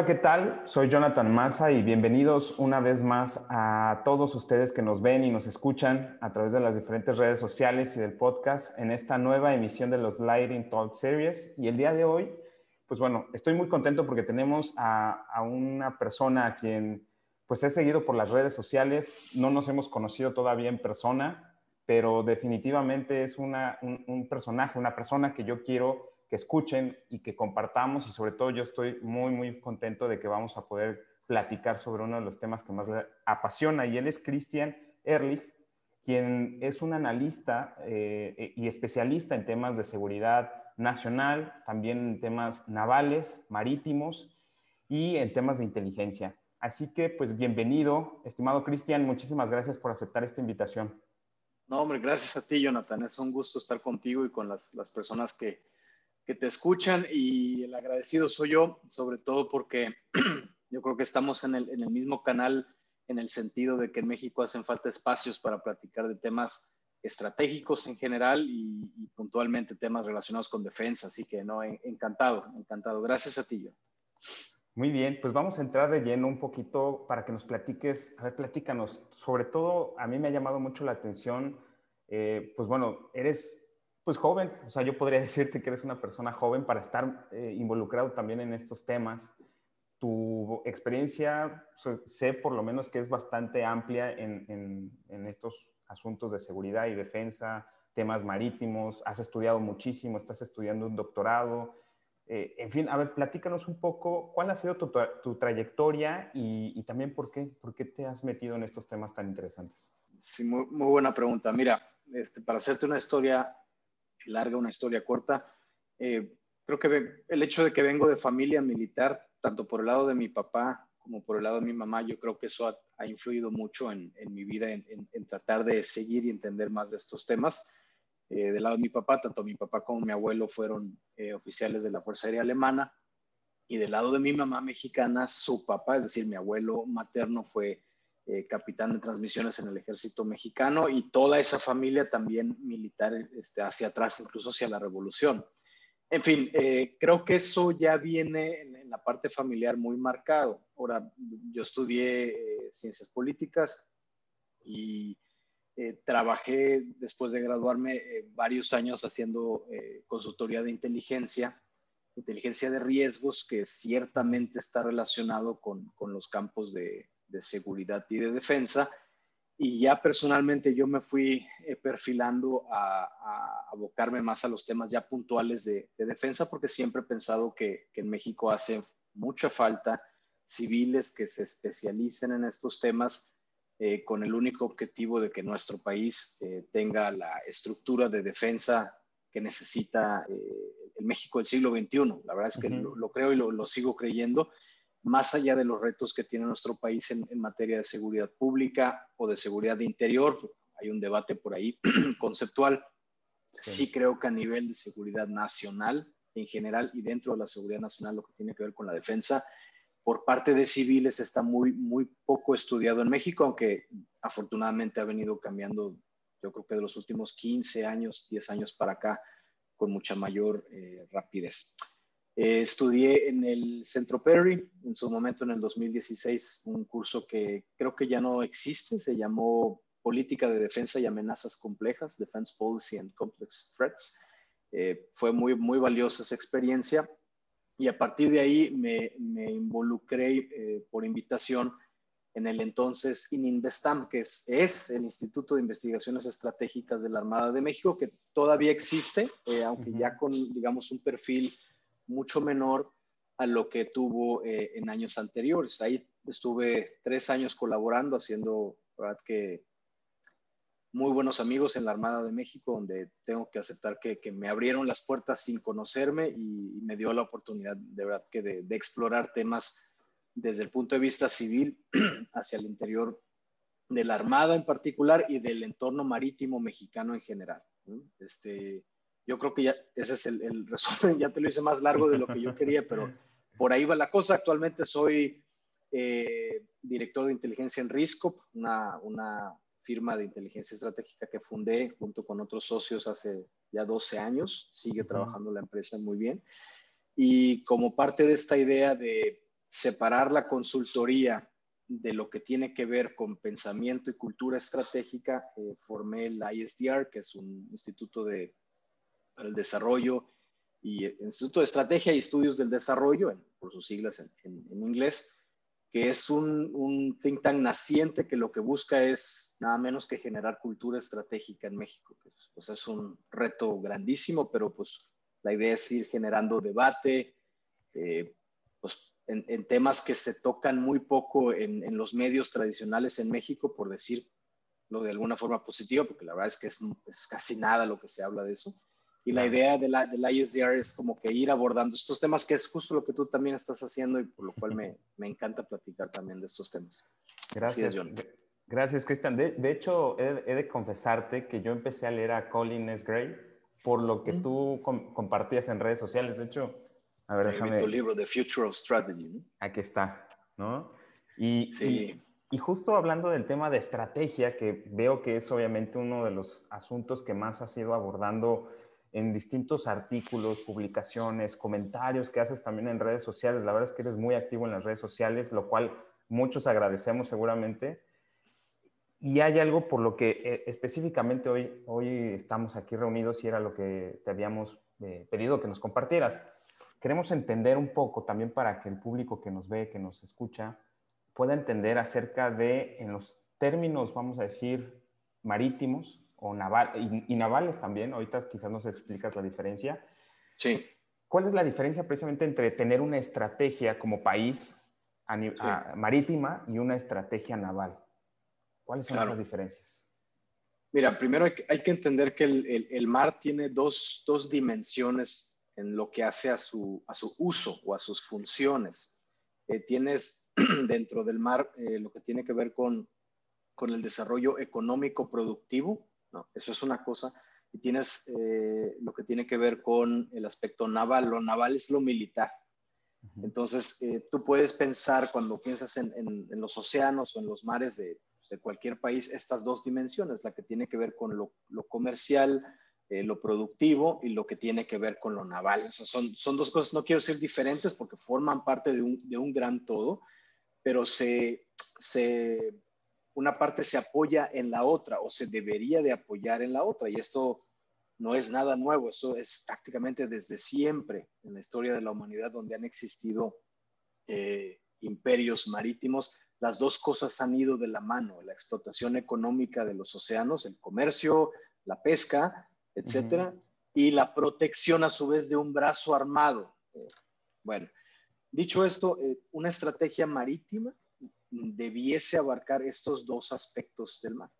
Hola, ¿qué tal? Soy Jonathan Massa y bienvenidos una vez más a todos ustedes que nos ven y nos escuchan a través de las diferentes redes sociales y del podcast en esta nueva emisión de los Lighting Talk Series. Y el día de hoy, pues bueno, estoy muy contento porque tenemos a, una persona a quien pues he seguido por las redes sociales, no nos hemos conocido todavía en persona, pero definitivamente es una, un, un personaje, una persona que yo quiero que escuchen y que compartamos y sobre todo yo estoy muy, muy contento de que vamos a poder platicar sobre uno de los temas que más le apasiona y él es Christian Ehrlich, quien es un analista eh, y especialista en temas de seguridad nacional, también en temas navales, marítimos y en temas de inteligencia. Así que, pues, bienvenido, estimado Cristian, muchísimas gracias por aceptar esta invitación. No, hombre, gracias a ti, Jonathan. Es un gusto estar contigo y con las, las personas que, que te escuchan y el agradecido soy yo, sobre todo porque yo creo que estamos en el, en el, mismo canal en el sentido de que en México hacen falta espacios para platicar de temas estratégicos en general y, y puntualmente temas relacionados con defensa. Así que no, encantado, encantado. Gracias a ti, yo. Muy bien, pues vamos a entrar de lleno un poquito para que nos platiques, a ver, platícanos. Sobre todo, a mí me ha llamado mucho la atención, eh, pues bueno, eres pues joven, o sea, yo podría decirte que eres una persona joven para estar eh, involucrado también en estos temas. Tu experiencia, pues, sé por lo menos que es bastante amplia en, en, en, estos asuntos de seguridad y defensa, temas marítimos, has estudiado muchísimo, estás estudiando un doctorado. Eh, en fin, a ver, platícanos un poco cuál ha sido tu, tu trayectoria y, y, también por qué, por qué te has metido en estos temas tan interesantes. Sí, muy, muy buena pregunta. Mira, este, para hacerte una historia larga, una historia corta. Eh, creo que el hecho de que vengo de familia militar, tanto por el lado de mi papá como por el lado de mi mamá, yo creo que eso ha, influido mucho en, mi vida, en, tratar de seguir y entender más de estos temas. Eh, del lado de mi papá, tanto mi papá como mi abuelo fueron eh, oficiales de la Fuerza Aérea Alemana. Y del lado de mi mamá mexicana, su papá, es decir, mi abuelo materno, fue eh, capitán de transmisiones en el ejército mexicano y toda esa familia también militar este, hacia atrás, incluso hacia la revolución. En fin, eh, creo que eso ya viene en, la parte familiar muy marcado. Ahora, yo estudié eh, ciencias políticas y trabajé después de graduarme varios años haciendo consultoría de inteligencia, inteligencia de riesgos, que ciertamente está relacionado con, con los campos de, de seguridad y de defensa. Y ya personalmente yo me fui eh, perfilando a, a, abocarme más a los temas ya puntuales de, de defensa, porque siempre he pensado que, que, en México hace mucha falta civiles que se especialicen en estos temas eh, con el único objetivo de que nuestro país eh, tenga la estructura de defensa que necesita eh, el México del siglo XXI. La verdad es que uh -huh. lo, lo, creo y lo, lo sigo creyendo más allá de los retos que tiene nuestro país en, en, materia de seguridad pública o de seguridad de interior, hay un debate por ahí conceptual. Sí. sí. creo que a nivel de seguridad nacional en general y dentro de la seguridad nacional, lo que tiene que ver con la defensa, por parte de civiles está muy, muy poco estudiado en México, aunque afortunadamente ha venido cambiando, yo creo que de los últimos 15 años, 10 años para acá, con mucha mayor eh, rapidez. Eh, estudié en el Centro Perry, en su momento en el 2016, un curso que creo que ya no existe, se llamó Política de Defensa y Amenazas Complejas, Defense Policy and Complex Threats. Eh, fue muy, muy valiosa esa experiencia y a partir de ahí me, me involucré eh, por invitación en el entonces ININVESTAM, que es, es, el Instituto de Investigaciones Estratégicas de la Armada de México, que todavía existe, eh, aunque uh -huh. ya con, digamos, un perfil mucho menor a lo que tuvo eh, en años anteriores. Ahí estuve tres años colaborando, haciendo, verdad que muy buenos amigos en la Armada de México, donde tengo que aceptar que, que me abrieron las puertas sin conocerme y, me dio la oportunidad de verdad que de, explorar temas desde el punto de vista civil hacia el interior de la Armada en particular y del entorno marítimo mexicano en general. Este, yo creo que ya ese es el, el, resumen, ya te lo hice más largo de lo que yo quería, pero por ahí va la cosa. Actualmente soy eh, director de inteligencia en RISCOP, una, una, firma de inteligencia estratégica que fundé junto con otros socios hace ya 12 años. Sigue trabajando la empresa muy bien. Y como parte de esta idea de separar la consultoría de lo que tiene que ver con pensamiento y cultura estratégica, eh, formé el ISDR, que es un instituto de, para el desarrollo y Instituto de Estrategia y Estudios del Desarrollo, por sus siglas en, inglés, que es un, un, think tank naciente que lo que busca es nada menos que generar cultura estratégica en México. Que es, pues es un reto grandísimo, pero pues la idea es ir generando debate, eh, pues en, temas que se tocan muy poco en, en, los medios tradicionales en México, por decirlo de alguna forma positiva, porque la verdad es que es, es casi nada lo que se habla de eso. Y la idea de la, de la ISDR es como que ir abordando estos temas, que es justo lo que tú también estás haciendo y por lo cual me, me encanta platicar también de estos temas. Gracias. Gracias, Cristian. De, de, hecho, he, de confesarte que yo empecé a leer a Colin S. Gray por lo que tú compartías en redes sociales. De hecho, a ver, déjame. Tu libro, The Future of Strategy. Aquí está, ¿no? Y, sí. y, y, justo hablando del tema de estrategia, que veo que es obviamente uno de los asuntos que más has ido abordando en distintos artículos, publicaciones, comentarios que haces también en redes sociales. La verdad es que eres muy activo en las redes sociales, lo cual muchos agradecemos seguramente. Y hay algo por lo que eh, específicamente hoy, hoy estamos aquí reunidos y era lo que te habíamos eh, pedido que nos compartieras. Queremos entender un poco también para que el público que nos ve, que nos escucha, pueda entender acerca de, en los términos, vamos a decir, marítimos, o naval, y, navales también, ahorita quizás nos explicas la diferencia. Sí. ¿Cuál es la diferencia precisamente entre tener una estrategia como país marítima y una estrategia naval? ¿Cuáles son esas diferencias? Mira, primero hay que, entender que el, mar tiene dos, dos, dimensiones en lo que hace a su, a su uso o a sus funciones. Eh, tienes dentro del mar eh, lo que tiene que ver con, con el desarrollo económico productivo ¿no? Eso es una cosa. Y tienes eh, lo que tiene que ver con el aspecto naval. Lo naval es lo militar. Entonces, eh, tú puedes pensar cuando piensas en, los océanos o en los mares de, cualquier país, estas dos dimensiones, la que tiene que ver con lo, comercial, eh, lo productivo y lo que tiene que ver con lo naval. O sea, son, son dos cosas, no quiero decir diferentes porque forman parte de un, de un gran todo, pero se, se una parte se apoya en la otra o se debería de apoyar en la otra. Y esto no es nada nuevo, esto es prácticamente desde siempre en la historia de la humanidad donde han existido eh, imperios marítimos. Las dos cosas han ido de la mano, la explotación económica de los océanos, el comercio, la pesca, etcétera, y la protección a su vez de un brazo armado. Eh, bueno, dicho esto, eh, una estrategia marítima debiese abarcar estos dos aspectos del mar.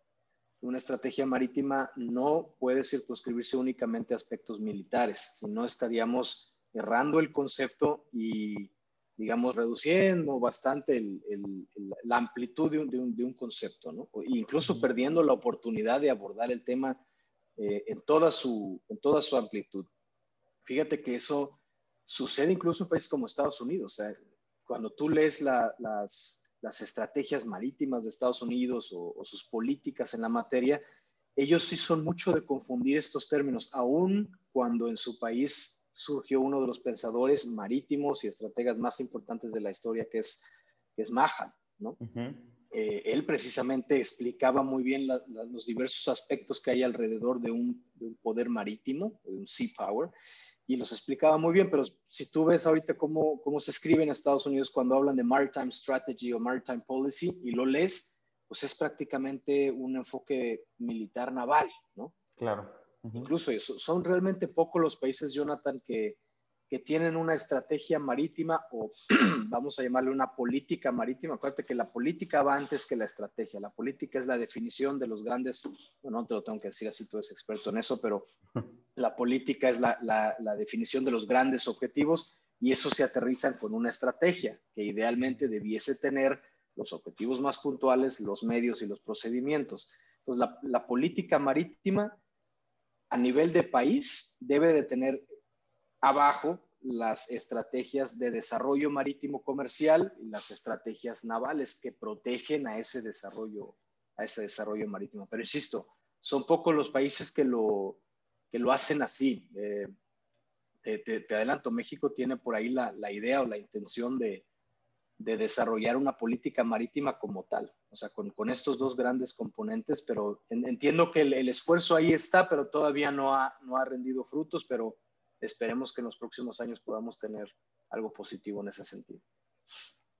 Una estrategia marítima no puede circunscribirse únicamente a aspectos militares, si no estaríamos errando el concepto y, digamos, reduciendo bastante la amplitud de un, concepto, ¿no? incluso perdiendo la oportunidad de abordar el tema eh, en, toda su, en toda su amplitud. Fíjate que eso sucede incluso en países como Estados Unidos. cuando tú lees las, las estrategias marítimas de Estados Unidos o, sus políticas en la materia, ellos sí son mucho de confundir estos términos, aun cuando en su país surgió uno de los pensadores marítimos y estrategas más importantes de la historia, que es, que es Mahan, ¿no? Eh, él precisamente explicaba muy bien los diversos aspectos que hay alrededor de un, de un poder marítimo, de un sea power, y los explicaba muy bien, pero si tú ves ahorita cómo, cómo se escribe en Estados Unidos cuando hablan de Maritime Strategy o Maritime Policy y lo lees, pues es prácticamente un enfoque militar naval, ¿no? Claro. Incluso eso. Son realmente pocos los países, Jonathan, que, que tienen una estrategia marítima o vamos a llamarle una política marítima. Acuérdate que la política va antes que la estrategia. La política es la definición de los grandes, bueno, no te lo tengo que decir así, tú eres experto en eso, pero la política es la, la, definición de los grandes objetivos y eso se aterriza con una estrategia que idealmente debiese tener los objetivos más puntuales, los medios y los procedimientos. Entonces, la, la política marítima a nivel de país debe de tener abajo las estrategias de desarrollo marítimo comercial y las estrategias navales que protegen a ese desarrollo, a ese desarrollo marítimo. Pero insisto, son pocos los países que lo, que lo hacen así. Eh, te, adelanto, México tiene por ahí la, idea o la intención de, de desarrollar una política marítima como tal, o sea, con, con estos dos grandes componentes, pero entiendo que el, el, esfuerzo ahí está, pero todavía no ha, no ha rendido frutos, pero esperemos que en los próximos años podamos tener algo positivo en ese sentido.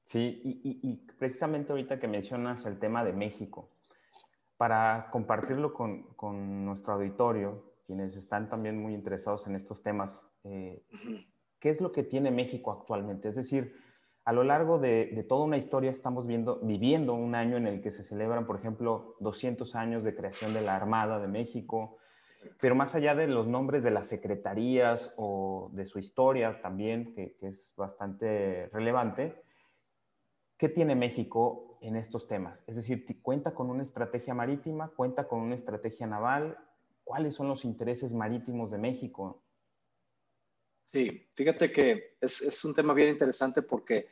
Sí, y, y, precisamente ahorita que mencionas el tema de México, para compartirlo con, con nuestro auditorio, quienes están también muy interesados en estos temas, eh, ¿qué es lo que tiene México actualmente? Es decir, a lo largo de, toda una historia estamos viendo, viviendo un año en el que se celebran, por ejemplo, 200 años de creación de la Armada de México, pero más allá de los nombres de las secretarías o de su historia también, que, es bastante relevante, ¿qué tiene México en estos temas? Es decir, ¿cuenta con una estrategia marítima? ¿Cuenta con una estrategia naval? ¿Cuáles son los intereses marítimos de México Sí, fíjate que es, un tema bien interesante porque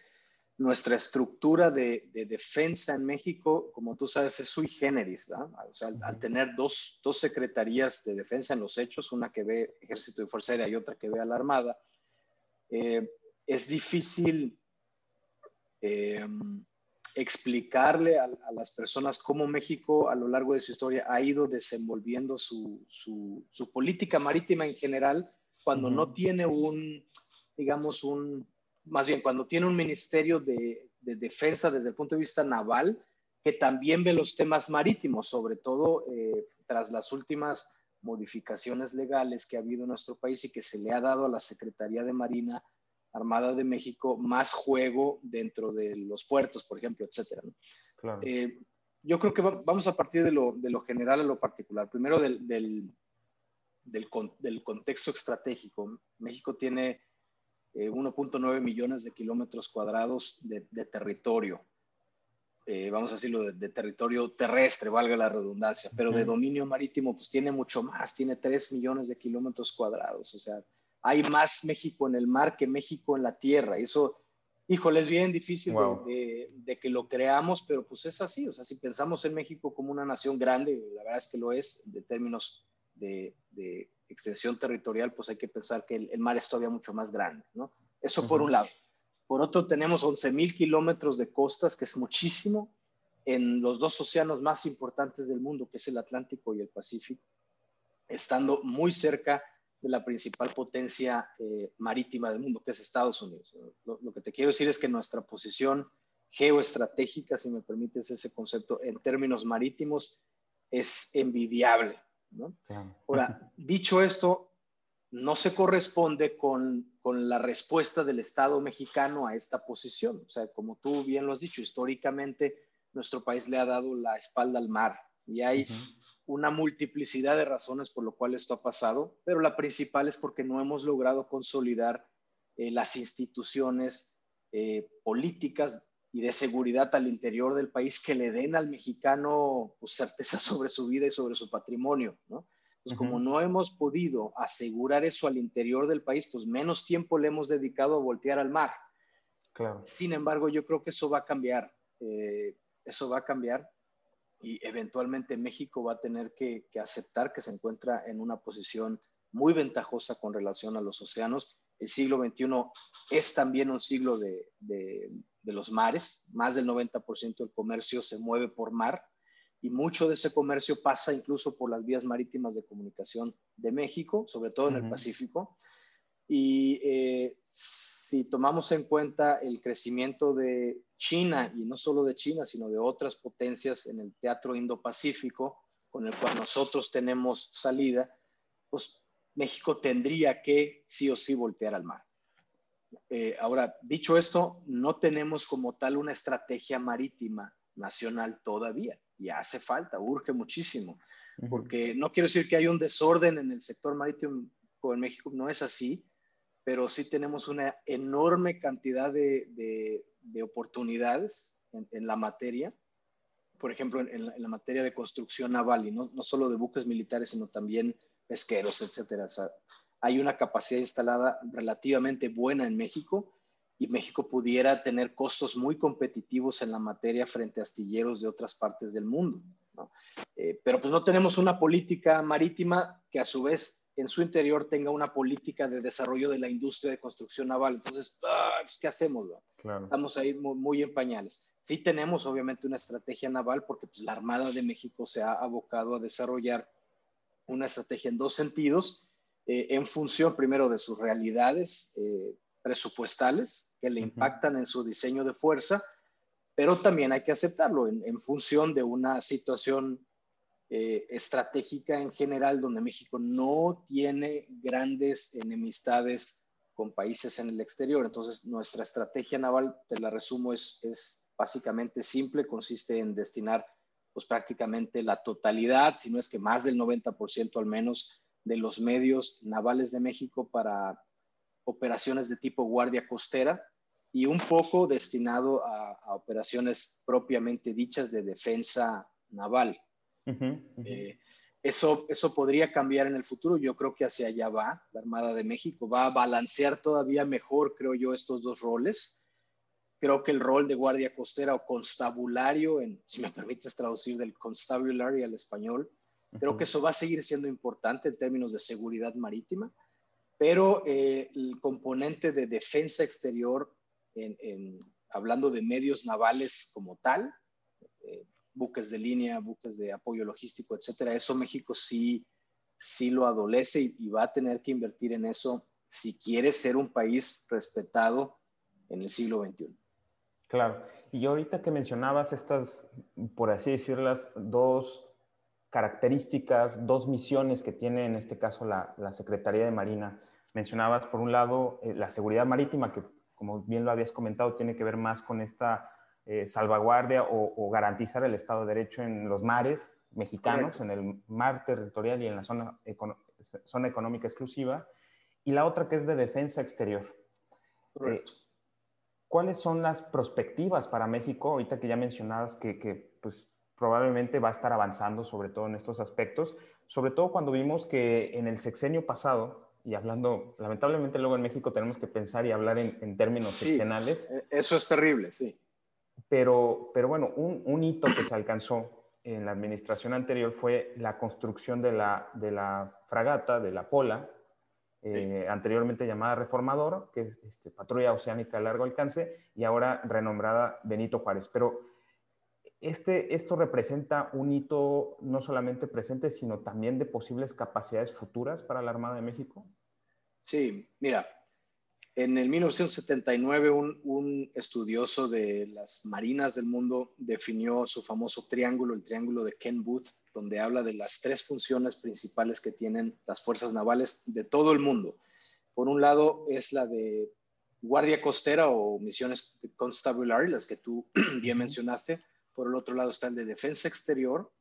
nuestra estructura de, defensa en México, como tú sabes, es sui generis, ¿verdad? O sea, al, tener dos, secretarías de defensa en los hechos, una que ve Ejército y Fuerza Aérea y otra que ve a la Armada, eh, es difícil eh, explicarle a, las personas cómo México a lo largo de su historia ha ido desenvolviendo su política marítima en general cuando no tiene un, digamos, un, más bien cuando tiene un ministerio de, defensa desde el punto de vista naval, que también ve los temas marítimos, sobre todo eh, tras las últimas modificaciones legales que ha habido en nuestro país y que se le ha dado a la Secretaría de Marina Armada de México más juego dentro de los puertos, por ejemplo, etcétera. Eh, yo creo que vamos a partir de lo, de lo, general a lo particular. Primero del, del, contexto estratégico. México tiene 1.9 eh, millones de kilómetros cuadrados de, territorio. Eh, vamos a decirlo, de, territorio terrestre, valga la redundancia, pero de dominio marítimo, pues tiene mucho más, tiene 3 millones de kilómetros cuadrados. O sea, hay más México en el mar que México en la tierra. Y eso, híjole, es bien difícil de, de, que lo creamos, pero pues es así. O sea, si pensamos en México como una nación grande, la verdad es que lo es, de términos de, extensión territorial, pues hay que pensar que el, mar es todavía mucho más grande, ¿no? Eso por un lado. Por otro, tenemos 11 mil kilómetros de costas, que es muchísimo, en los dos océanos más importantes del mundo, que es el Atlántico y el Pacífico, estando muy cerca de la principal potencia eh, marítima del mundo, que es Estados Unidos. Lo, lo, que te quiero decir es que nuestra posición geoestratégica, si me permites ese concepto, en términos marítimos, es envidiable. Ahora, dicho esto, no se corresponde con, la respuesta del Estado mexicano a esta posición. O sea, como tú bien lo has dicho, históricamente nuestro país le ha dado la espalda al mar y hay una multiplicidad de razones por lo cual esto ha pasado, pero la principal es porque no hemos logrado consolidar eh, las instituciones eh, políticas y de seguridad al interior del país que le den al mexicano pues, certeza sobre su vida y sobre su patrimonio, ¿no? Pues como no hemos podido asegurar eso al interior del país, pues menos tiempo le hemos dedicado a voltear al mar. Claro. Sin embargo, yo creo que eso va a cambiar, eh, eso va a cambiar y eventualmente México va a tener que, aceptar que se encuentra en una posición muy ventajosa con relación a los océanos. El siglo XXI es también un siglo de, de los mares, más del 90% del comercio se mueve por mar y mucho de ese comercio pasa incluso por las vías marítimas de comunicación de México, sobre todo en el Pacífico. Y eh, si tomamos en cuenta el crecimiento de China, y no solo de China, sino de otras potencias en el teatro Indo-Pacífico, con el cual nosotros tenemos salida, pues México tendría que sí o sí voltear al mar. Eh, ahora, dicho esto, no tenemos como tal una estrategia marítima nacional todavía. Y hace falta, urge muchísimo, porque no quiero decir que hay un desorden en el sector marítimo en México, no es así, pero sí tenemos una enorme cantidad de, oportunidades en, la materia, por ejemplo, en, la, materia de construcción naval, y no, no, solo de buques militares, sino también pesqueros, etcétera hay una capacidad instalada relativamente buena en México y México pudiera tener costos muy competitivos en la materia frente a astilleros de otras partes del mundo. Eh, pero pues no tenemos una política marítima que a su vez en su interior tenga una política de desarrollo de la industria de construcción naval. Entonces, ah, pues, ¿qué hacemos? Estamos ahí muy, en pañales. Sí tenemos obviamente una estrategia naval porque pues, la Armada de México se ha abocado a desarrollar una estrategia en dos sentidos, eh, en función primero de sus realidades eh, presupuestales que le impactan en su diseño de fuerza, pero también hay que aceptarlo en función de una situación eh, estratégica en general, donde México no tiene grandes enemistades con países en el exterior. Entonces, nuestra estrategia naval, te la resumo, es, es básicamente simple, consiste en destinar pues prácticamente la totalidad, si no es que más del 90% al menos, de los medios navales de México para operaciones de tipo guardia costera y un poco destinado a operaciones propiamente dichas de defensa naval. Eh, eso, eso podría cambiar en el futuro. Yo creo que hacia allá va la Armada de México. Va a balancear todavía mejor, creo yo, estos dos roles. Creo que el rol de guardia costera o constabulario, en, si me permites traducir del constabulary al español, creo que eso va a seguir siendo importante en términos de seguridad marítima, pero eh, el componente de defensa exterior, en, hablando de medios navales como tal, eh, buques de línea, buques de apoyo logístico, etcétera. Eso México sí, sí lo adolece y, va a tener que invertir en eso si quiere ser un país respetado en el siglo XXI. Claro. Y ahorita que mencionabas estas, por así decirlas, dos características, dos misiones que tiene en este caso la, Secretaría de Marina, mencionabas por un lado eh, la seguridad marítima, que como bien lo habías comentado, tiene que ver más con esta eh, salvaguardia o, garantizar el Estado de Derecho en los mares mexicanos, en el mar territorial y en la zona, zona económica exclusiva, y la otra que es de defensa exterior. Eh, ¿Cuáles son las perspectivas para México, ahorita que ya mencionabas que, que pues, probablemente va a estar avanzando sobre todo en estos aspectos, sobre todo cuando vimos que en el sexenio pasado, y hablando, lamentablemente luego en México tenemos que pensar y hablar en, términos sí, e, Eso es terrible, sí. Pero, pero bueno, un, un, hito que se alcanzó en la administración anterior fue la construcción de la, de la fragata, de la Pola, eh, anteriormente llamada Reformador, que es este, patrulla oceánica a largo alcance, y ahora renombrada Benito Juárez. Pero este, esto representa un hito no solamente presente, sino también de posibles capacidades futuras para la Armada de México. Sí, mira, en el 1979, un, estudioso de las marinas del mundo definió su famoso triángulo, el triángulo de Ken Booth, donde habla de las tres funciones principales que tienen las fuerzas navales de todo el mundo. Por un lado es la de guardia costera o misiones constabulary, las que tú bien mencionaste. Por el otro lado está el de defensa exterior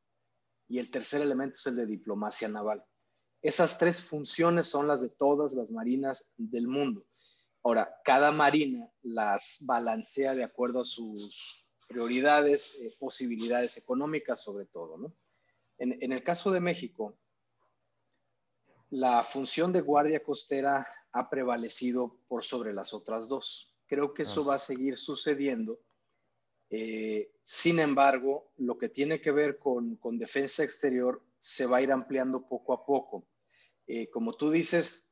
y el tercer elemento es el de diplomacia naval. Esas tres funciones son las de todas las marinas del mundo. Ahora, cada marina las balancea de acuerdo a sus prioridades, eh, posibilidades económicas sobre todo. ¿no? En, el caso de México, la función de guardia costera ha prevalecido por sobre las otras dos. Creo que eso ah. va a seguir sucediendo. Eh, sin embargo, lo que tiene que ver con, defensa exterior se va a ir ampliando poco a poco. Eh, como tú dices,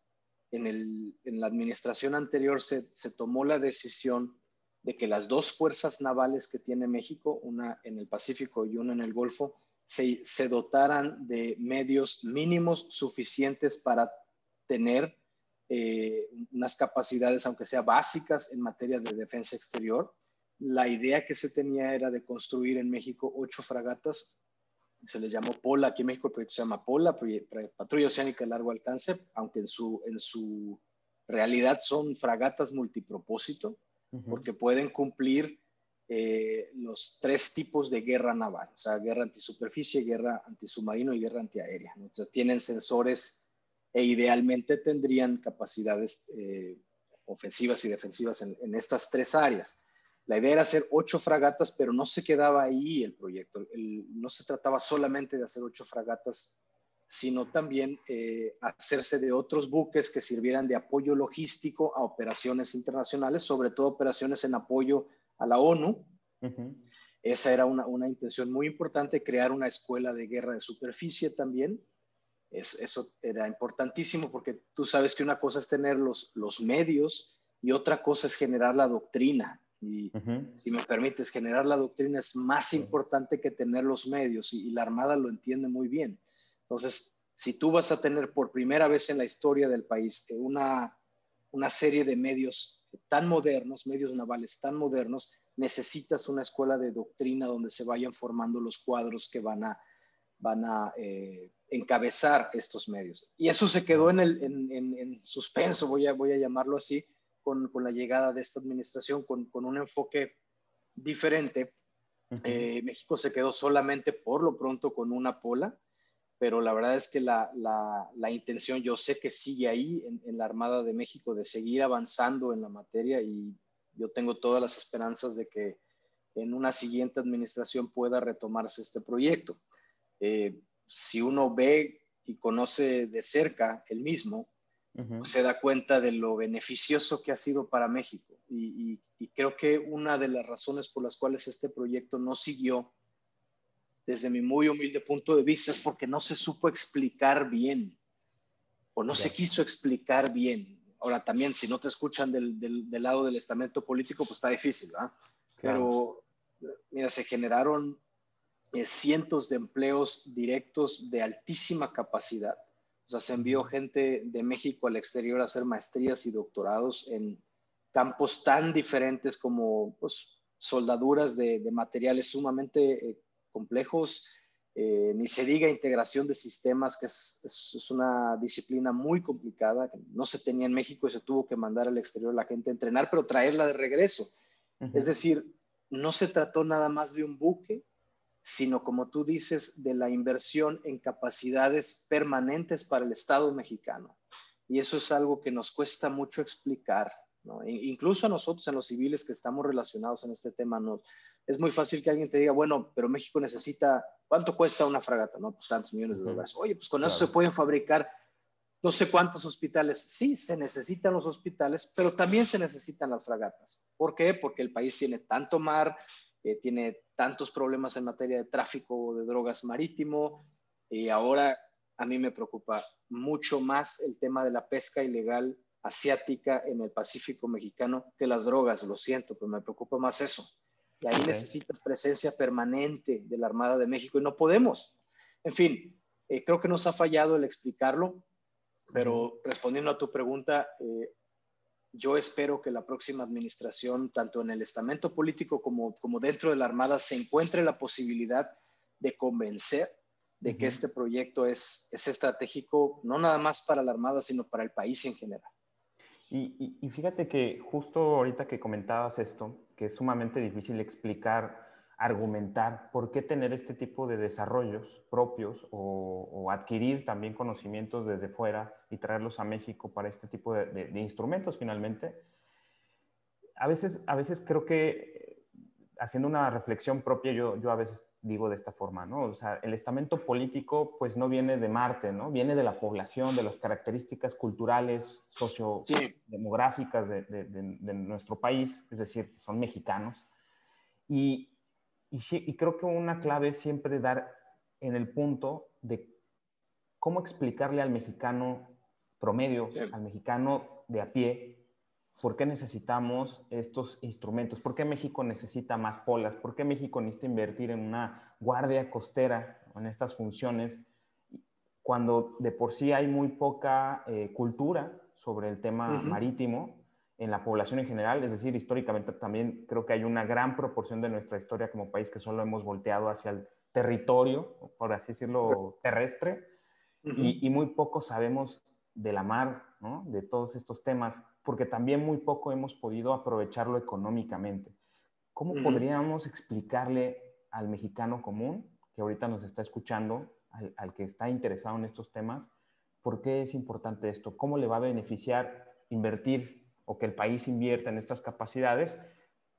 en, la administración anterior se, tomó la decisión de que las dos fuerzas navales que tiene México, una en el Pacífico y una en el Golfo, se, dotaran de medios mínimos suficientes para tener eh, unas capacidades, aunque sea básicas, en materia de defensa exterior. La idea que se tenía era de construir en México ocho fragatas se les llamó POLA, aquí en México el proyecto se llama POLA, Patrulla Oceánica de Largo Alcance, aunque en su, en su realidad son fragatas multipropósito, porque pueden cumplir eh, los tres tipos de guerra naval, o sea, guerra antisuperficie, guerra antisubmarino y guerra antiaérea. Entonces, tienen sensores e idealmente tendrían capacidades eh, ofensivas y defensivas en, en estas tres áreas. La idea era hacer ocho fragatas, pero no se quedaba ahí el proyecto. no se trataba solamente de hacer ocho fragatas, sino también eh, hacerse de otros buques que sirvieran de apoyo logístico a operaciones internacionales, sobre todo operaciones en apoyo a la ONU. Esa era una, intención muy importante, crear una escuela de guerra de superficie también. eso era importantísimo porque tú sabes que una cosa es tener los, los medios y otra cosa es generar la doctrina. Y si me permites, generar la doctrina es más importante que tener los medios y, la Armada lo entiende muy bien. Entonces, si tú vas a tener por primera vez en la historia del país una, una serie de medios tan modernos, medios navales tan modernos, necesitas una escuela de doctrina donde se vayan formando los cuadros que van a, van a eh, encabezar estos medios. Y eso se quedó en, el, en, suspenso, voy a, voy a llamarlo así, con, con, la llegada de esta administración, con, con un enfoque diferente. Eh, México se quedó solamente por lo pronto con una pola, pero la verdad es que la, la, la intención yo sé que sigue ahí en, en, la Armada de México de seguir avanzando en la materia y yo tengo todas las esperanzas de que en una siguiente administración pueda retomarse este proyecto. Eh, si uno ve y conoce de cerca el mismo, se da cuenta de lo beneficioso que ha sido para México. Y, creo que una de las razones por las cuales este proyecto no siguió, desde mi muy humilde punto de vista, es porque no se supo explicar bien o no se quiso explicar bien. Ahora también, si no te escuchan del, del, lado del estamento político, pues está difícil, ¿verdad? Pero, mira, se generaron eh, cientos de empleos directos de altísima capacidad. O sea, se envió gente de México al exterior a hacer maestrías y doctorados en campos tan diferentes como pues, soldaduras de, materiales sumamente eh, complejos, eh, ni se diga integración de sistemas, que es, es, una disciplina muy complicada, que no se tenía en México y se tuvo que mandar al exterior la gente a entrenar, pero traerla de regreso. Es decir, no se trató nada más de un buque, sino como tú dices, de la inversión en capacidades permanentes para el Estado mexicano. Y eso es algo que nos cuesta mucho explicar, ¿no? E incluso a nosotros, en los civiles que estamos relacionados en este tema, no, es muy fácil que alguien te diga, bueno, pero México necesita, ¿cuánto cuesta una fragata? No, pues tantos millones de dólares. Oye, pues con eso se pueden fabricar no sé cuántos hospitales. Sí, se necesitan los hospitales, pero también se necesitan las fragatas. ¿Por qué? Porque el país tiene tanto mar, tiene tantos problemas en materia de tráfico de drogas marítimo y ahora a mí me preocupa mucho más el tema de la pesca ilegal asiática en el Pacífico mexicano que las drogas, lo siento, pero me preocupa más eso. Y ahí necesitas presencia permanente de la Armada de México y no podemos. En fin, eh, creo que nos ha fallado el explicarlo, pero respondiendo a tu pregunta, eh, yo espero que la próxima administración, tanto en el estamento político como, como dentro de la Armada, se encuentre la posibilidad de convencer de que este proyecto es, es estratégico, no nada más para la Armada, sino para el país en general. Y, y, fíjate que justo ahorita que comentabas esto, que es sumamente difícil explicar argumentar por qué tener este tipo de desarrollos propios o, adquirir también conocimientos desde fuera y traerlos a México para este tipo de, instrumentos finalmente. A veces, a veces creo que haciendo una reflexión propia, yo, yo a veces digo de esta forma, ¿no? O sea, el estamento político pues no viene de Marte, ¿no? Viene de la población, de las características culturales, sociodemográficas de, de nuestro país, es decir, son mexicanos. Y, y, creo que una clave es siempre dar en el punto de cómo explicarle al mexicano promedio, al mexicano de a pie, por qué necesitamos estos instrumentos, por qué México necesita más polas, por qué México necesita invertir en una guardia costera, en estas funciones, cuando de por sí hay muy poca eh, cultura sobre el tema marítimo en la población en general, es decir, históricamente también creo que hay una gran proporción de nuestra historia como país que solo hemos volteado hacia el territorio, por así decirlo, terrestre, y, muy poco sabemos de la mar, ¿no? de todos estos temas, porque también muy poco hemos podido aprovecharlo económicamente. ¿Cómo podríamos explicarle al mexicano común, que ahorita nos está escuchando, al, al que está interesado en estos temas, por qué es importante esto? ¿Cómo le va a beneficiar invertir o que el país invierta en estas capacidades,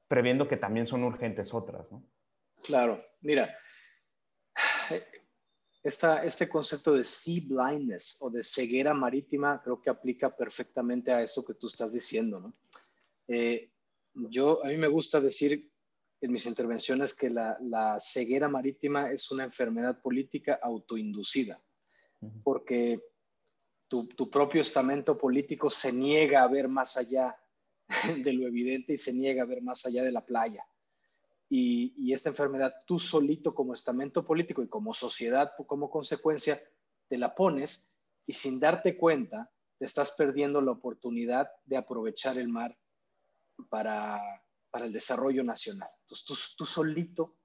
previendo que también son urgentes otras, ¿no? Claro, mira, esta, este concepto de sea blindness o de ceguera marítima creo que aplica perfectamente a esto que tú estás diciendo, ¿no? Eh, yo, a mí me gusta decir en mis intervenciones que la, la, ceguera marítima es una enfermedad política autoinducida. porque tu, propio estamento político se niega a ver más allá de lo evidente y se niega a ver más allá de la playa. Y, esta enfermedad tú solito como estamento político y como sociedad como consecuencia te la pones y sin darte cuenta te estás perdiendo la oportunidad de aprovechar el mar para, para el desarrollo nacional. Entonces tú, tú solito,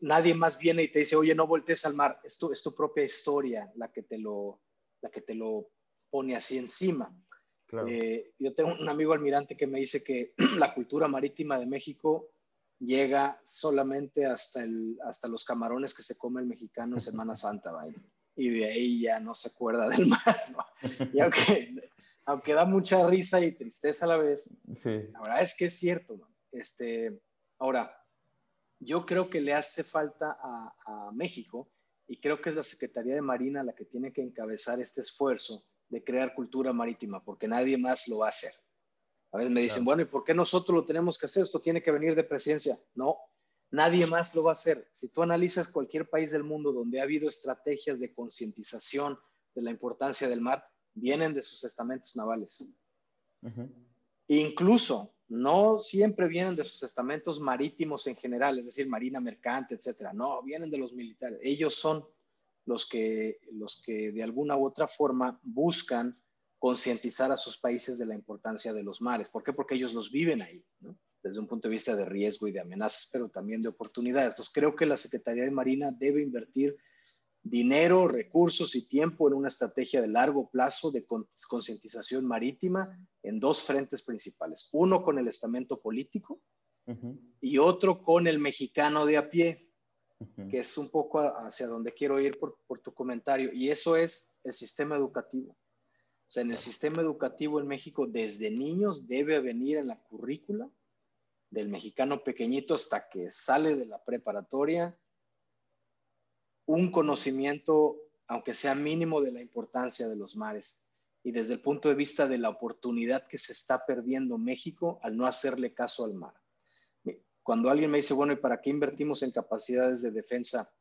nadie más viene y te dice, oye, no voltees al mar, es tu, es tu propia historia la que te lo, la que te lo pone así encima. Eh, yo tengo un amigo almirante que me dice que la cultura marítima de México llega solamente hasta, el, hasta los camarones que se come el mexicano en Semana Santa, y de ahí ya no se acuerda del mar. Y aunque, aunque da mucha risa y tristeza a la vez, sí. la verdad es que es cierto. Este, ahora, yo creo que le hace falta a, a México y creo que es la Secretaría de Marina la que tiene que encabezar este esfuerzo de crear cultura marítima, porque nadie más lo va a hacer. A veces me dicen, bueno, ¿y por qué nosotros lo tenemos que hacer? Esto tiene que venir de presidencia. No, nadie más lo va a hacer. Si tú analizas cualquier país del mundo donde ha habido estrategias de concientización de la importancia del mar, vienen de sus estamentos navales. Incluso no siempre vienen de sus estamentos marítimos en general, es decir, marina mercante, etcétera. No, vienen de los militares. Ellos son los que, los que de alguna u otra forma buscan concientizar a sus países de la importancia de los mares. ¿Por qué? Porque ellos los viven ahí, desde un punto de vista de riesgo y de amenazas, pero también de oportunidades. Entonces, creo que la Secretaría de Marina debe invertir dinero, recursos y tiempo en una estrategia de largo plazo de concientización marítima en dos frentes principales. Uno con el estamento político y otro con el mexicano de a pie, que es un poco hacia donde quiero ir por, por, tu comentario. Y eso es el sistema educativo. O sea, en el sistema educativo en México, desde niños debe venir en la currícula del mexicano pequeñito hasta que sale de la preparatoria un conocimiento, aunque sea mínimo, de la importancia de los mares y desde el punto de vista de la oportunidad que se está perdiendo México al no hacerle caso al mar. Cuando alguien me dice, bueno, ¿y para qué invertimos en capacidades de defensa?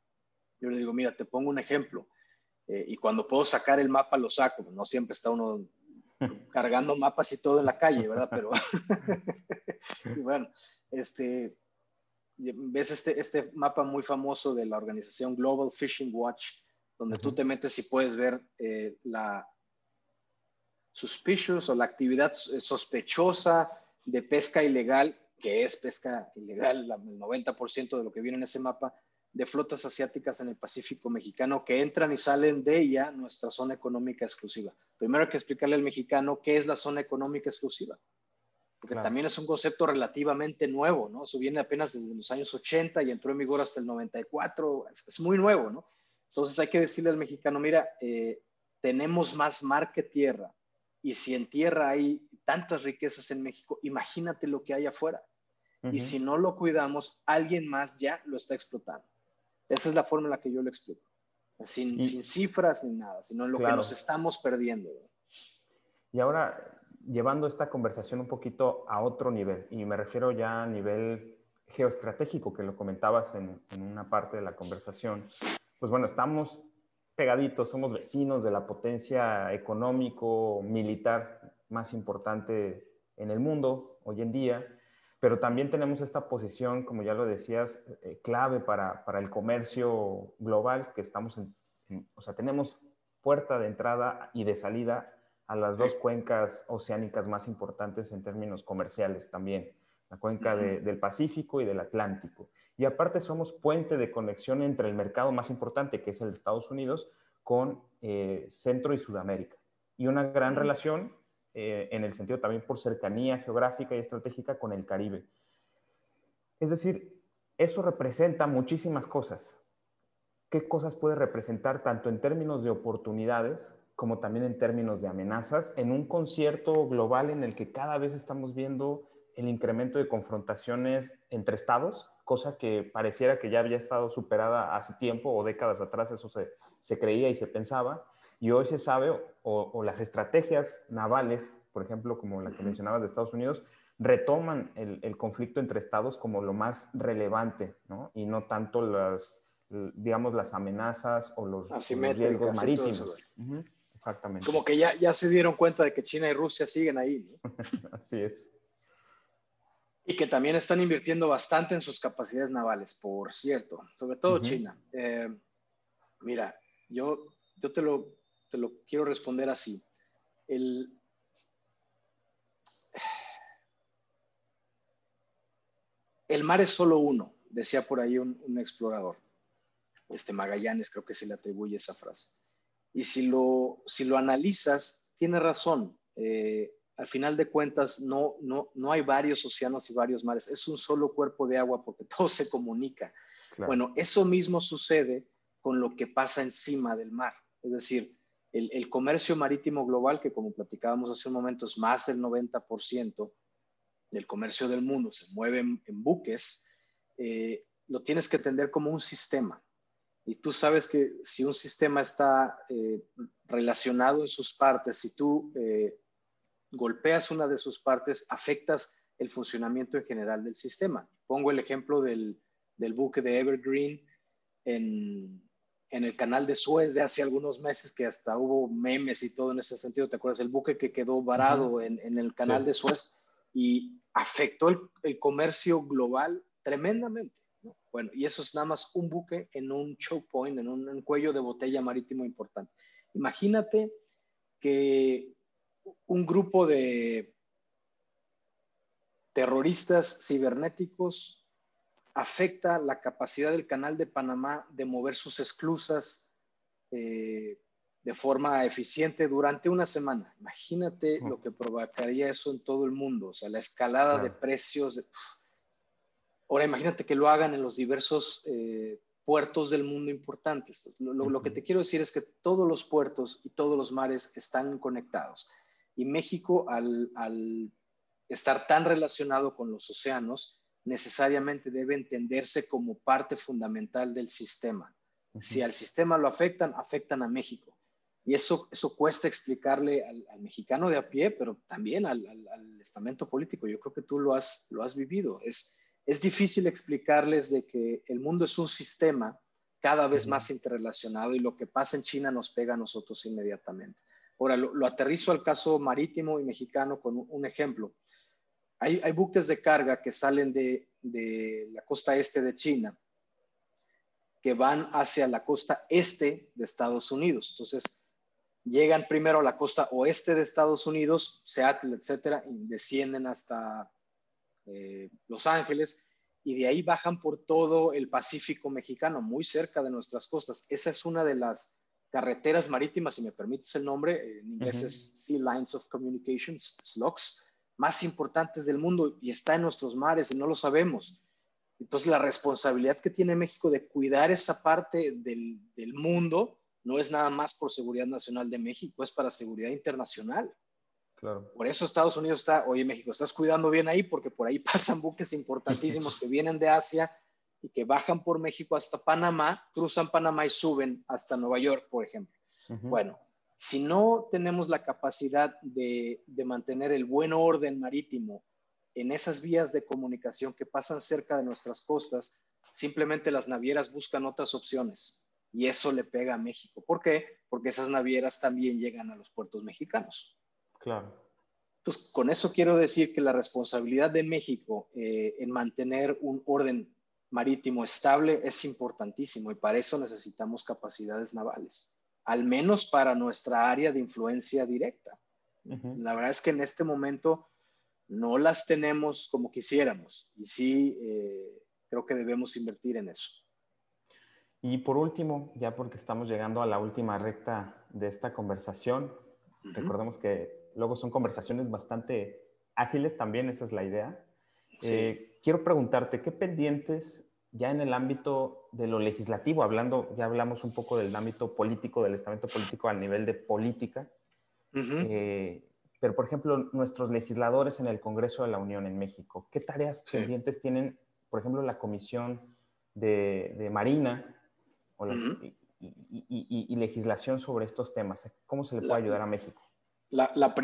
Yo le digo, mira, te pongo un ejemplo. Eh, y cuando puedo sacar el mapa, lo saco. No siempre está uno cargando mapas y todo en la calle, ¿verdad? Pero, bueno, este, ves este, este mapa muy famoso de la organización Global Fishing Watch, donde tú te metes y puedes ver eh, la suspicious o la actividad eh, sospechosa de pesca ilegal, que es pesca ilegal, el 90% de lo que viene en ese mapa, de flotas asiáticas en el Pacífico mexicano que entran y salen de ella nuestra zona económica exclusiva. Primero hay que explicarle al mexicano qué es la zona económica exclusiva porque también es un concepto relativamente nuevo, ¿no? Eso viene apenas desde los años 80 y entró en vigor hasta el 94, es, muy nuevo, ¿no? Entonces hay que decirle al mexicano, mira, eh, tenemos más mar que tierra, y si en tierra hay tantas riquezas en México, imagínate lo que hay afuera. Y si no lo cuidamos, alguien más ya lo está explotando. Esa es la forma en la que yo lo explico. Sin, sin cifras ni nada, sino lo que nos estamos perdiendo. Y ahora, llevando esta conversación un poquito a otro nivel, y me refiero ya a nivel geoestratégico, que lo comentabas en, una parte de la conversación, pues bueno, estamos pegaditos, somos vecinos de la potencia económico, militar más importante en el mundo hoy en día, pero también tenemos esta posición, como ya lo decías, eh, clave para, para, el comercio global, que estamos en, o sea, tenemos puerta de entrada y de salida a las dos cuencas oceánicas más importantes en términos comerciales también, la cuenca del Pacífico y del Atlántico. Y aparte somos puente de conexión entre el mercado más importante, que es el de Estados Unidos, con eh, Centro y Sudamérica. Y una gran relación eh, en el sentido también por cercanía geográfica y estratégica con el Caribe. Es decir, eso representa muchísimas cosas. ¿Qué cosas puede representar tanto en términos de oportunidades como también en términos de amenazas, en un concierto global en el que cada vez estamos viendo el incremento de confrontaciones entre estados, cosa que pareciera que ya había estado superada hace tiempo o décadas atrás, eso se, se creía y se pensaba, y hoy se sabe, o, las estrategias navales, por ejemplo, como la que mencionabas de Estados Unidos, retoman el, el conflicto entre estados como lo más relevante, ¿no? y no tanto las, digamos, las amenazas o los, riesgos marítimos. Exactamente. Como que ya, ya se dieron cuenta de que China y Rusia siguen ahí. Así es. Y que también están invirtiendo bastante en sus capacidades navales, por cierto, sobre todo China. Eh, mira, yo, yo te, lo, te lo quiero responder así. El, el mar es solo uno, decía por ahí un, un explorador. Este Magallanes creo que se le atribuye esa frase. Y si lo, si lo analizas, tiene razón. Eh, al final de cuentas, no, no, no hay varios océanos y varios mares. Es un solo cuerpo de agua porque todo se comunica. Bueno, eso mismo sucede con lo que pasa encima del mar. Es decir, el, comercio marítimo global, que como platicábamos hace un momento es más del 90% del comercio del mundo, se mueve en, buques, eh, lo tienes que entender como un sistema. Y tú sabes que si un sistema está eh, relacionado en sus partes, si tú eh, golpeas una de sus partes, afectas el funcionamiento en general del sistema. Pongo el ejemplo del, buque de Evergreen en, el canal de Suez de hace algunos meses, que hasta hubo memes y todo en ese sentido. ¿Te acuerdas? El buque que quedó varado en, el canal de Suez y afectó el comercio global tremendamente. Bueno, y eso es nada más un buque en un choke point, en un, cuello de botella marítimo importante. Imagínate que un grupo de terroristas cibernéticos afecta la capacidad del canal de Panamá de mover sus esclusas eh, de forma eficiente durante una semana. Imagínate lo que provocaría eso en todo el mundo, o sea, la escalada de precios. De, Ahora imagínate que lo hagan en los diversos eh, puertos del mundo importantes. Lo, que te quiero decir es que todos los puertos y todos los mares están conectados. Y México, al, estar tan relacionado con los océanos, necesariamente debe entenderse como parte fundamental del sistema. Si al sistema lo afectan, afectan a México. Y eso, eso cuesta explicarle al, mexicano de a pie, pero también al, al, estamento político. Yo creo que tú lo has, lo has vivido. Es, es difícil explicarles de que el mundo es un sistema cada vez más interrelacionado y lo que pasa en China nos pega a nosotros inmediatamente. Ahora, lo, aterrizo al caso marítimo y mexicano con un, ejemplo. Hay, buques de carga que salen de, la costa este de China que van hacia la costa este de Estados Unidos. Entonces, llegan primero a la costa oeste de Estados Unidos, Seattle, etcétera, y descienden hasta eh, Los Ángeles, y de ahí bajan por todo el Pacífico mexicano, muy cerca de nuestras costas. Esa es una de las carreteras marítimas, si me permites el nombre, en inglés es Sea Lines of Communications, SLOCs, más importantes del mundo y está en nuestros mares y no lo sabemos. Entonces, la responsabilidad que tiene México de cuidar esa parte del, del mundo no es nada más por seguridad nacional de México, es para seguridad internacional. Por eso Estados Unidos está, oye México, estás cuidando bien ahí porque por ahí pasan buques importantísimos que vienen de Asia y que bajan por México hasta Panamá, cruzan Panamá y suben hasta Nueva York, por ejemplo. Bueno, si no tenemos la capacidad de, de mantener el buen orden marítimo en esas vías de comunicación que pasan cerca de nuestras costas, simplemente las navieras buscan otras opciones y eso le pega a México. ¿Por qué? Porque esas navieras también llegan a los puertos mexicanos. Claro. Entonces, con eso quiero decir que la responsabilidad de México eh, en mantener un orden marítimo estable es importantísimo y para eso necesitamos capacidades navales, al menos para nuestra área de influencia directa. La verdad es que en este momento no las tenemos como quisiéramos y sí eh, creo que debemos invertir en eso. Y por último, ya porque estamos llegando a la última recta de esta conversación, recordemos que luego son conversaciones bastante ágiles también, esa es la idea. Eh, quiero preguntarte, ¿qué pendientes ya en el ámbito de lo legislativo, hablando, ya hablamos un poco del ámbito político, del estamento político al nivel de política, eh, pero por ejemplo, nuestros legisladores en el Congreso de la Unión en México, ¿qué tareas pendientes tienen, por ejemplo, la Comisión de, Marina y, legislación sobre estos temas? ¿Cómo se le puede ayudar a México? La, la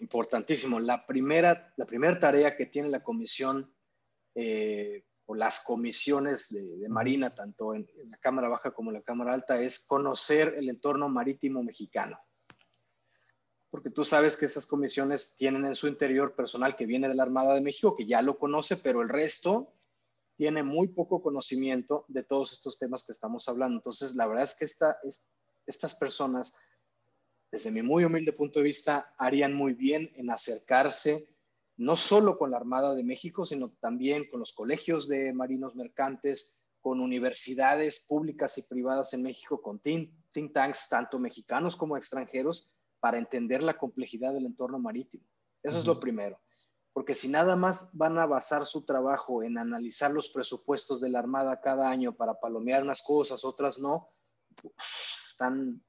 importantísimo, la primera, la primera tarea que tiene la comisión, eh, las comisiones de, Marina, tanto en, la Cámara Baja como en la Cámara Alta, es conocer el entorno marítimo mexicano. Porque tú sabes que esas comisiones tienen en su interior personal que viene de la Armada de México, que ya lo conoce, pero el resto tiene muy poco conocimiento de todos estos temas que estamos hablando. Entonces, la verdad es que esta, estas personas, desde mi muy humilde punto de vista, harían muy bien en acercarse no solo con la Armada de México, sino también con los colegios de marinos mercantes, con universidades públicas y privadas en México, con think, tanks, tanto mexicanos como extranjeros, para entender la complejidad del entorno marítimo. Eso es lo primero. Porque si nada más van a basar su trabajo en analizar los presupuestos de la Armada cada año para palomear unas cosas, otras no, están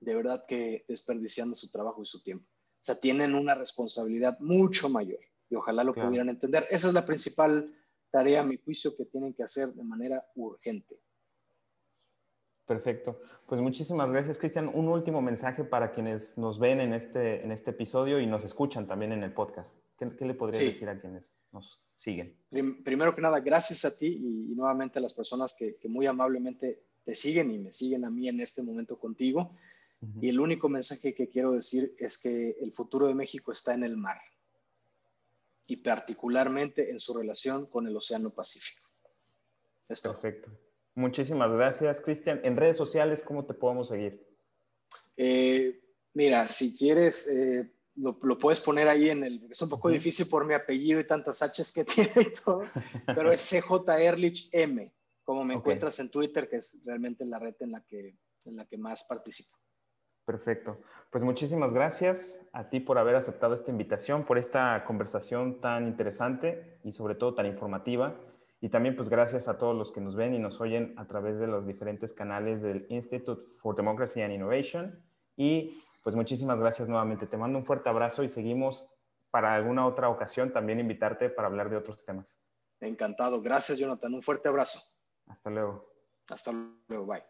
de verdad que desperdiciando su trabajo y su tiempo. O sea, tienen una responsabilidad mucho mayor y ojalá lo pudieran entender. Esa es la principal tarea, a mi juicio, que tienen que hacer de manera urgente. Perfecto. Pues muchísimas gracias, Cristian. Un último mensaje para quienes nos ven en este, en este episodio y nos escuchan también en el podcast. ¿Qué, le podría decir a quienes nos siguen? primero que nada, gracias a ti y, nuevamente a las personas que, que, muy amablemente te siguen y me siguen a mí en este momento contigo. Y el único mensaje que quiero decir es que el futuro de México está en el mar y particularmente en su relación con el Océano Pacífico. Perfecto. Muchísimas gracias, Cristian. En redes sociales, ¿cómo te podemos seguir? Eh, mira, si quieres, eh, lo, puedes poner ahí en el... Es un poco difícil por mi apellido y tantas H's que tiene y todo, pero es CJ Erlich M, como me encuentras en Twitter, que es realmente la red en la que, en la que más participo. Perfecto. Pues muchísimas gracias a ti por haber aceptado esta invitación, por esta conversación tan interesante y sobre todo tan informativa. Y también pues gracias a todos los que nos ven y nos oyen a través de los diferentes canales del Institute for Democracy and Innovation. Y pues muchísimas gracias nuevamente. Te mando un fuerte abrazo y seguimos para alguna otra ocasión también invitarte para hablar de otros temas. Encantado. Gracias, Jonathan. Un fuerte abrazo. Hasta luego. Hasta luego. Bye.